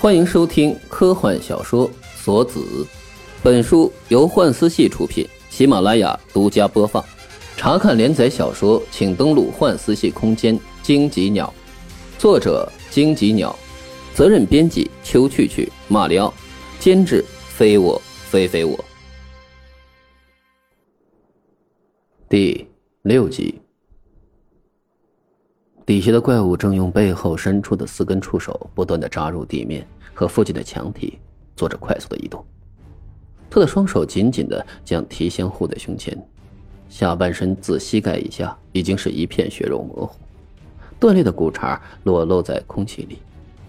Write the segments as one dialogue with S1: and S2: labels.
S1: 欢迎收听科幻小说《锁子》，本书由幻思系出品，喜马拉雅独家播放。查看连载小说，请登录幻思系空间。荆棘鸟，作者荆棘鸟，责任编辑秋去去、马里奥，监制非我非非我。第六集。底下的怪物正用背后伸出的四根触手不断的扎入地面和附近的墙体，做着快速的移动。他的双手紧紧的将提箱护在胸前，下半身自膝盖以下已经是一片血肉模糊，断裂的骨茬裸露在空气里，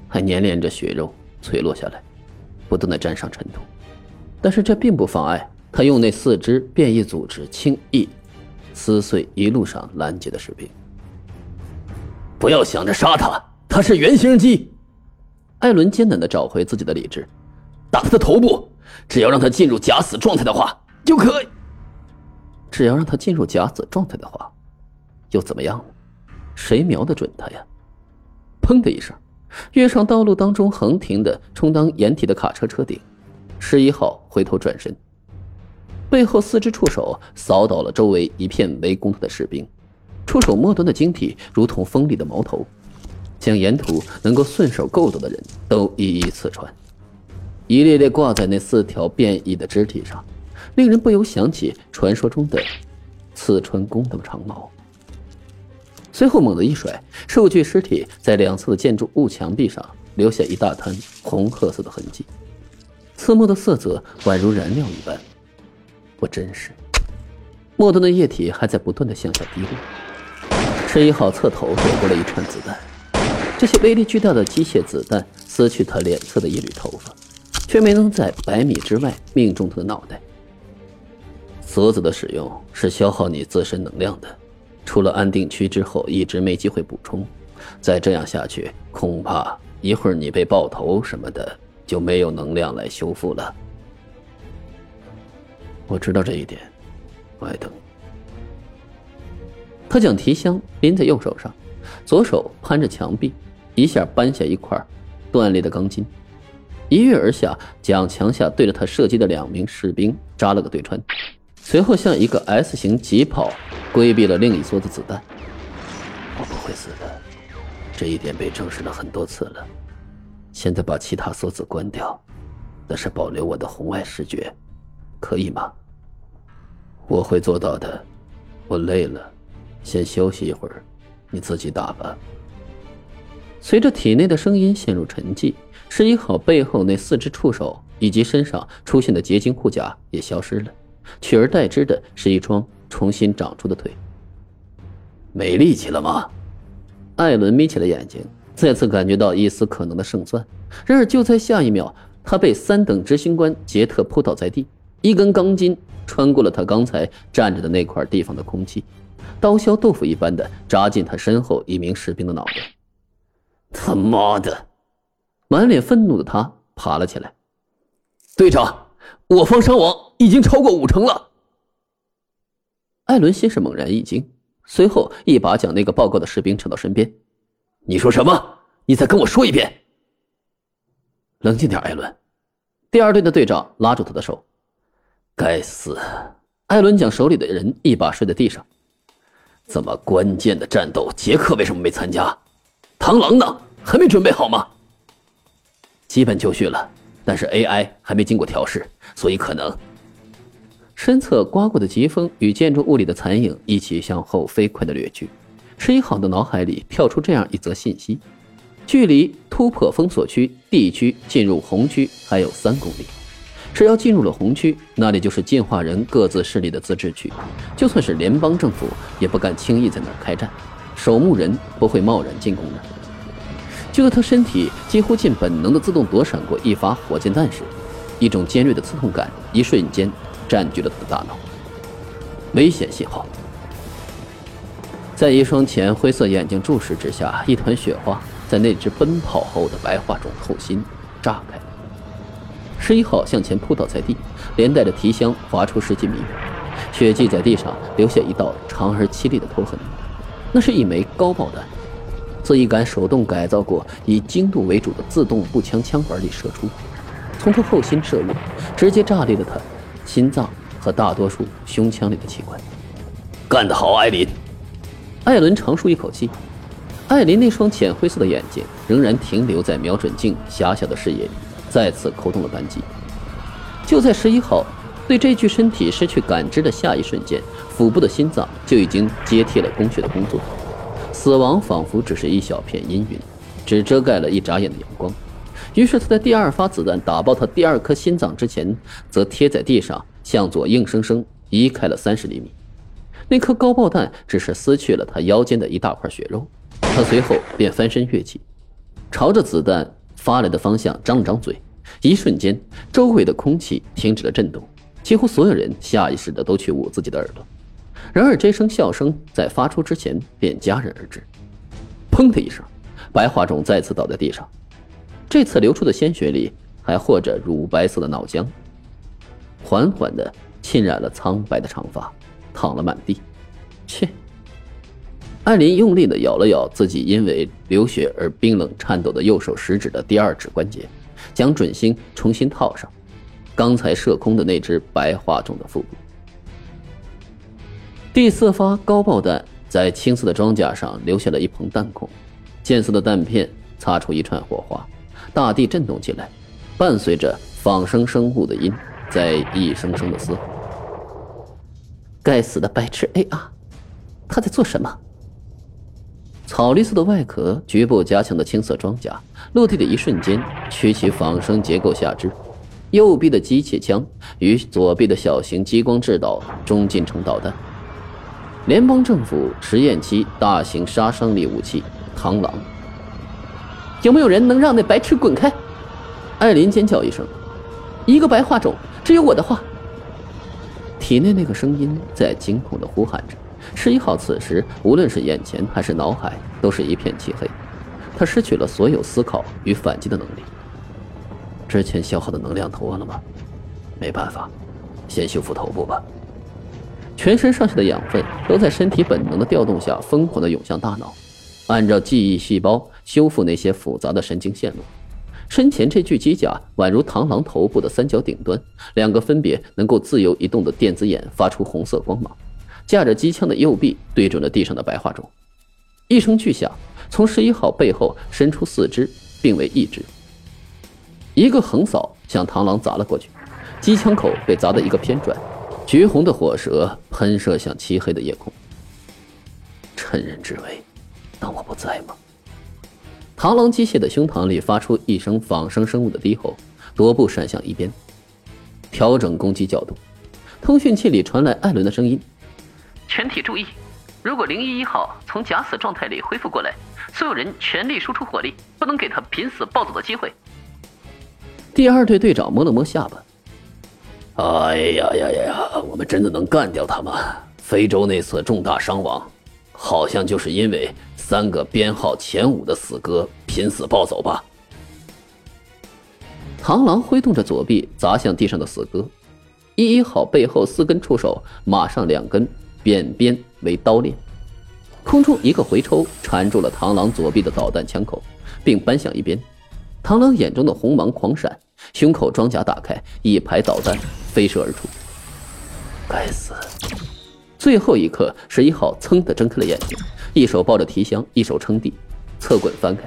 S1: 还粘连着血肉垂落下来，不断的沾上尘土。但是这并不妨碍他用那四只变异组织轻易撕碎一路上拦截的士兵。
S2: 不要想着杀他，他是原型机。
S1: 艾伦艰难的找回自己的理智，
S2: 打他的头部，只要让他进入假死状态的话，就可以。
S1: 只要让他进入假死状态的话，又怎么样？谁瞄得准他呀？砰的一声，跃上道路当中横停的充当掩体的卡车车顶，十一号回头转身，背后四只触手扫倒了周围一片围攻他的士兵。触手末端的晶体如同锋利的矛头，将沿途能够顺手够到的人都一一刺穿，一列列挂在那四条变异的肢体上，令人不由想起传说中的刺穿弓的长矛。随后猛地一甩，数具尸体在两侧的建筑物墙壁上留下一大滩红褐色的痕迹，刺目的色泽宛如燃料一般，不真实。末端的液体还在不断的向下滴落。十一号侧头躲过了一串子弹，这些威力巨大的机械子弹撕去他脸侧的一缕头发，却没能在百米之外命中他的脑袋。锁子的使用是消耗你自身能量的，出了安定区之后一直没机会补充，再这样下去，恐怕一会儿你被爆头什么的就没有能量来修复了。我知道这一点，艾登。他将提箱拎在右手上，左手攀着墙壁，一下扳下一块断裂的钢筋，一跃而下，将墙下对着他射击的两名士兵扎了个对穿，随后像一个 S 型疾跑，规避了另一梭子子弹。我不会死的，这一点被证实了很多次了。现在把其他梭子关掉，那是保留我的红外视觉，可以吗？我会做到的。我累了。先休息一会儿，你自己打吧。随着体内的声音陷入沉寂，十一号背后那四只触手以及身上出现的结晶护甲也消失了，取而代之的是一双重新长出的腿。
S2: 没力气了吗？
S1: 艾伦眯起了眼睛，再次感觉到一丝可能的胜算。然而就在下一秒，他被三等执行官杰特扑倒在地，一根钢筋穿过了他刚才站着的那块地方的空气。刀削豆腐一般的扎进他身后一名士兵的脑袋。
S2: 他妈的！
S1: 满脸愤怒的他爬了起来。
S2: 队长，我方伤亡已经超过五成了。
S1: 艾伦先是猛然一惊，随后一把将那个报告的士兵扯到身边。
S2: 你说什么？你再跟我说一遍。
S1: 冷静点，艾伦。第二队的队长拉住他的手。
S2: 该死！
S1: 艾伦将手里的人一把摔在地上。
S2: 这么关键的战斗，杰克为什么没参加？螳螂呢？还没准备好吗？
S1: 基本就绪了，但是 AI 还没经过调试，所以可能。身侧刮过的疾风与建筑物里的残影一起向后飞快的掠去。十一号的脑海里跳出这样一则信息：距离突破封锁区 D 区进入红区还有三公里。只要进入了红区，那里就是进化人各自势力的自治区，就算是联邦政府也不敢轻易在那儿开战，守墓人不会贸然进攻的。就在他身体几乎尽本能的自动躲闪过一发火箭弹时，一种尖锐的刺痛感一瞬间占据了他的大脑。危险信号！在一双浅灰色眼睛注视之下，一团雪花在那只奔跑后的白化种后心炸开了。十一号向前扑倒在地，连带着提箱滑出十几米，血迹在地上留下一道长而凄厉的拖痕。那是一枚高爆弹，自一杆手动改造过、以精度为主的自动步枪枪管里射出，从他后心射入，直接炸裂了他心脏和大多数胸腔里的器官。
S2: 干得好，艾琳！
S1: 艾伦长舒一口气。艾琳那双浅灰色的眼睛仍然停留在瞄准镜狭小的视野里，再次扣动了扳机。就在十一号对这具身体失去感知的下一瞬间，腹部的心脏就已经接替了供血的工作。死亡仿佛只是一小片阴云，只遮盖了一眨眼的阳光。于是他在第二发子弹打爆他第二颗心脏之前，则贴在地上向左硬生生移开了三十厘米。那颗高爆弹只是撕去了他腰间的一大块血肉。他随后便翻身跃起，朝着子弹发来的方向张了张嘴。一瞬间，周围的空气停止了震动，几乎所有人下意识的都去捂自己的耳朵。然而，这声笑声在发出之前便戛然而止。砰的一声，白化种再次倒在地上，这次流出的鲜血里还和着乳白色的脑浆，缓缓的浸染了苍白的长发，淌了满地。切！艾琳用力地咬了咬自己因为流血而冰冷颤抖的右手食指的第二指关节，将准心重新套上。刚才射空的那只白化种的腹部。第四发高爆弹在青色的装甲上留下了一蓬弹孔，渐色的弹片擦出一串火花，大地震动起来，伴随着仿生生物的音在一声声的嘶吼。该死的白痴 AR，他在做什么？草绿色的外壳，局部加强的青色装甲，落地的一瞬间，曲起仿生结构下肢，右臂的机械枪与左臂的小型激光制导中近程导弹，联邦政府实验期大型杀伤力武器螳螂。有没有人能让那白痴滚开？艾琳尖叫一声，一个白化种，只有我的话。体内那个声音在惊恐的呼喊着。十一号此时，无论是眼前还是脑海，都是一片漆黑。他失去了所有思考与反击的能力。之前消耗的能量多了吗？没办法，先修复头部吧。全身上下的养分都在身体本能的调动下疯狂的涌向大脑，按照记忆细胞修复那些复杂的神经线路。身前这具机甲宛如螳螂头部的三角顶端，两个分别能够自由移动的电子眼发出红色光芒。架着机枪的右臂对准了地上的白化种，一声巨响，从十一号背后伸出四肢，并为一只，一个横扫向螳螂砸了过去，机枪口被砸得一个偏转，橘红的火舌喷射向漆黑的夜空。趁人之危，当我不在吗？螳螂机械的胸膛里发出一声仿生生物的低吼，踱步闪向一边，调整攻击角度。通讯器里传来艾伦的声音。
S3: 全体注意！如果零一一号从假死状态里恢复过来，所有人全力输出火力，不能给他濒死暴走的机会。
S1: 第二队队长摸了摸下巴：“
S2: 哎呀呀呀呀！我们真的能干掉他吗？非洲那次重大伤亡，好像就是因为三个编号前五的死哥濒死暴走吧？”
S1: 螳螂挥动着左臂砸向地上的死哥，一一号背后四根触手马上两根。扁边为刀链，空中一个回抽缠住了螳螂左臂的导弹枪口，并扳向一边。螳螂眼中的红芒狂闪，胸口装甲打开，一排导弹飞射而出。该死！最后一刻，十一号噌的睁开了眼睛，一手抱着提箱，一手撑地，侧滚翻开。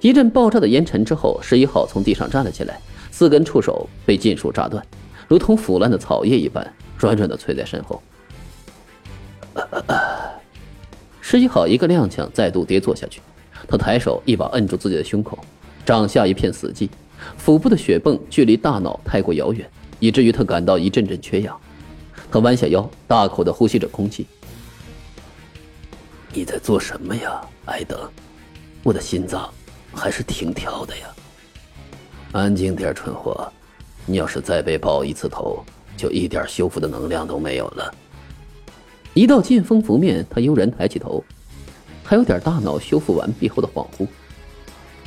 S1: 一阵爆炸的烟尘之后，十一号从地上站了起来，四根触手被尽数炸断，如同腐烂的草叶一般，软软的垂在身后。十一号一个踉跄，再度跌坐下去。他抬手一把摁住自己的胸口，掌下一片死寂，腹部的血泵距离大脑太过遥远，以至于他感到一阵阵缺氧。他弯下腰，大口的呼吸着空气。
S2: 你在做什么呀，艾德？我的心脏还是挺跳的呀。安静点，蠢货！你要是再被爆一次头，就一点修复的能量都没有了。
S1: 一道劲风拂面，他悠然抬起头，还有点大脑修复完毕后的恍惚。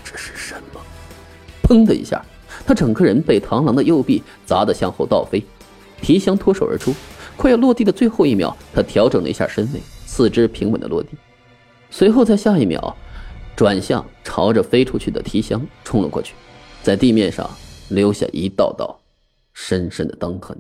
S2: 这是什么？
S1: 砰的一下，他整个人被螳螂的右臂砸得向后倒飞，提箱脱手而出。快要落地的最后一秒，他调整了一下身位，四肢平稳的落地。随后在下一秒，转向朝着飞出去的提箱冲了过去，在地面上留下一道道深深的刀痕。